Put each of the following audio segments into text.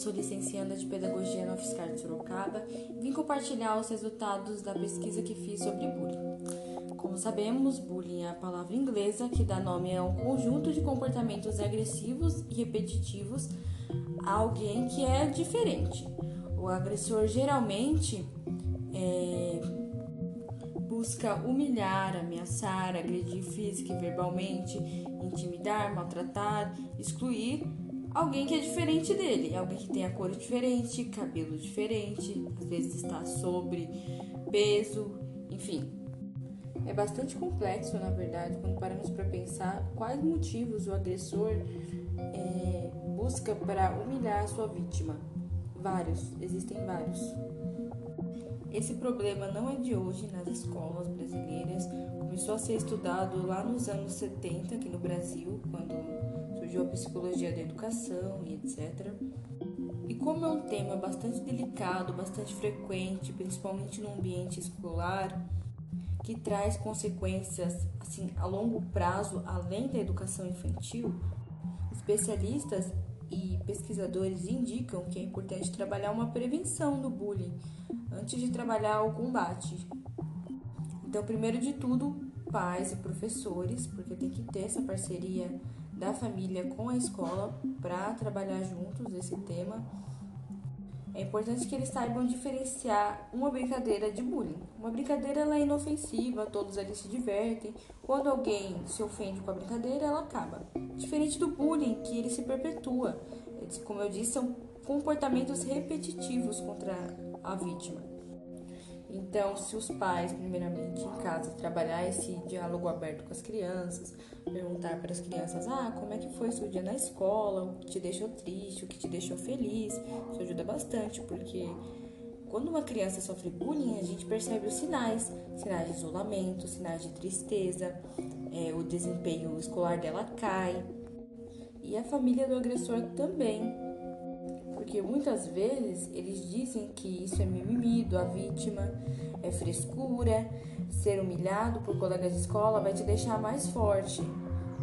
sou licencianda de Pedagogia na UFSCar de Sorocaba e vim compartilhar os resultados da pesquisa que fiz sobre bullying. Como sabemos, bullying é a palavra inglesa que dá nome a um conjunto de comportamentos agressivos e repetitivos a alguém que é diferente. O agressor geralmente é, busca humilhar, ameaçar, agredir física e verbalmente, intimidar, maltratar, excluir alguém que é diferente dele, alguém que tem a cor diferente, cabelo diferente, às vezes está sobre peso, enfim. É bastante complexo, na verdade, quando paramos para pensar quais motivos o agressor é, busca para humilhar a sua vítima. Vários, existem vários. Esse problema não é de hoje nas escolas brasileiras, começou a ser estudado lá nos anos 70 aqui no Brasil, quando surgiu a psicologia da educação e etc. E como é um tema bastante delicado, bastante frequente, principalmente no ambiente escolar, que traz consequências assim a longo prazo além da educação infantil, especialistas e pesquisadores indicam que é importante trabalhar uma prevenção do bullying antes de trabalhar o combate. Então, primeiro de tudo, pais e professores, porque tem que ter essa parceria da família com a escola para trabalhar juntos esse tema. É importante que eles saibam diferenciar uma brincadeira de bullying. Uma brincadeira ela é inofensiva, todos ali se divertem. Quando alguém se ofende com a brincadeira, ela acaba. Diferente do bullying, que ele se perpetua. Como eu disse, são comportamentos repetitivos contra a vítima. Então, se os pais, primeiramente em casa, trabalhar esse diálogo aberto com as crianças, perguntar para as crianças: ah, como é que foi seu dia na escola, o que te deixou triste, o que te deixou feliz, isso ajuda bastante, porque quando uma criança sofre bullying, a gente percebe os sinais: sinais de isolamento, sinais de tristeza, é, o desempenho escolar dela cai. E a família do agressor também. Porque muitas vezes eles dizem que isso é mimimi a vítima, é frescura, ser humilhado por colegas de escola vai te deixar mais forte.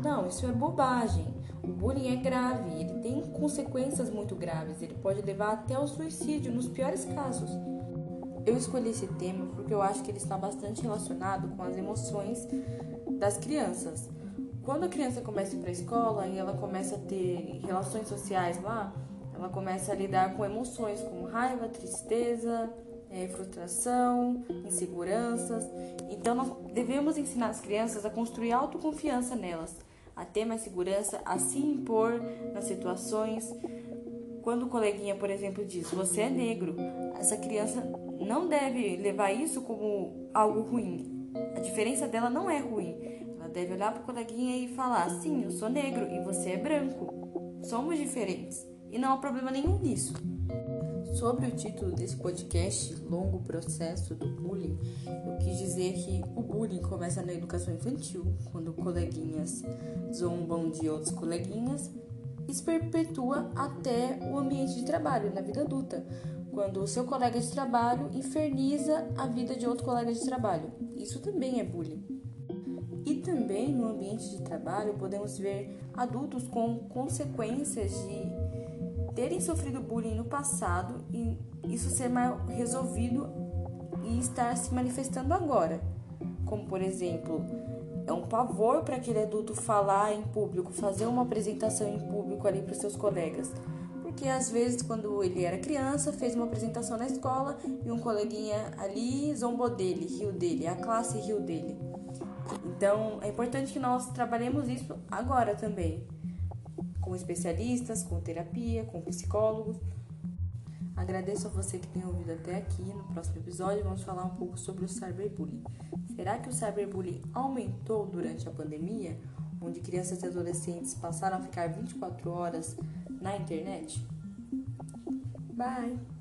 Não, isso é bobagem. O bullying é grave, ele tem consequências muito graves, ele pode levar até ao suicídio nos piores casos. Eu escolhi esse tema porque eu acho que ele está bastante relacionado com as emoções das crianças. Quando a criança começa a ir para a escola e ela começa a ter relações sociais lá, ela começa a lidar com emoções como raiva, tristeza, é, frustração, inseguranças. Então, nós devemos ensinar as crianças a construir autoconfiança nelas, a ter mais segurança, a se impor nas situações. Quando o coleguinha, por exemplo, diz: Você é negro, essa criança não deve levar isso como algo ruim. A diferença dela não é ruim. Ela deve olhar para o coleguinha e falar: Sim, eu sou negro e você é branco. Somos diferentes e não há problema nenhum nisso. Sobre o título desse podcast, Longo Processo do Bullying, eu quis dizer que o bullying começa na educação infantil, quando coleguinhas zombam de outros coleguinhas, e se perpetua até o ambiente de trabalho, na vida adulta, quando o seu colega de trabalho inferniza a vida de outro colega de trabalho. Isso também é bullying. E também no ambiente de trabalho podemos ver adultos com consequências de terem sofrido bullying no passado e isso ser resolvido e estar se manifestando agora. Como, por exemplo, é um pavor para aquele adulto falar em público, fazer uma apresentação em público ali para os seus colegas. Porque às vezes, quando ele era criança, fez uma apresentação na escola e um coleguinha ali zombou dele, riu dele, a classe riu dele. Então, é importante que nós trabalhemos isso agora também com especialistas, com terapia, com psicólogos. Agradeço a você que tem ouvido até aqui. No próximo episódio vamos falar um pouco sobre o cyberbullying. Será que o cyberbullying aumentou durante a pandemia, onde crianças e adolescentes passaram a ficar 24 horas na internet? Bye!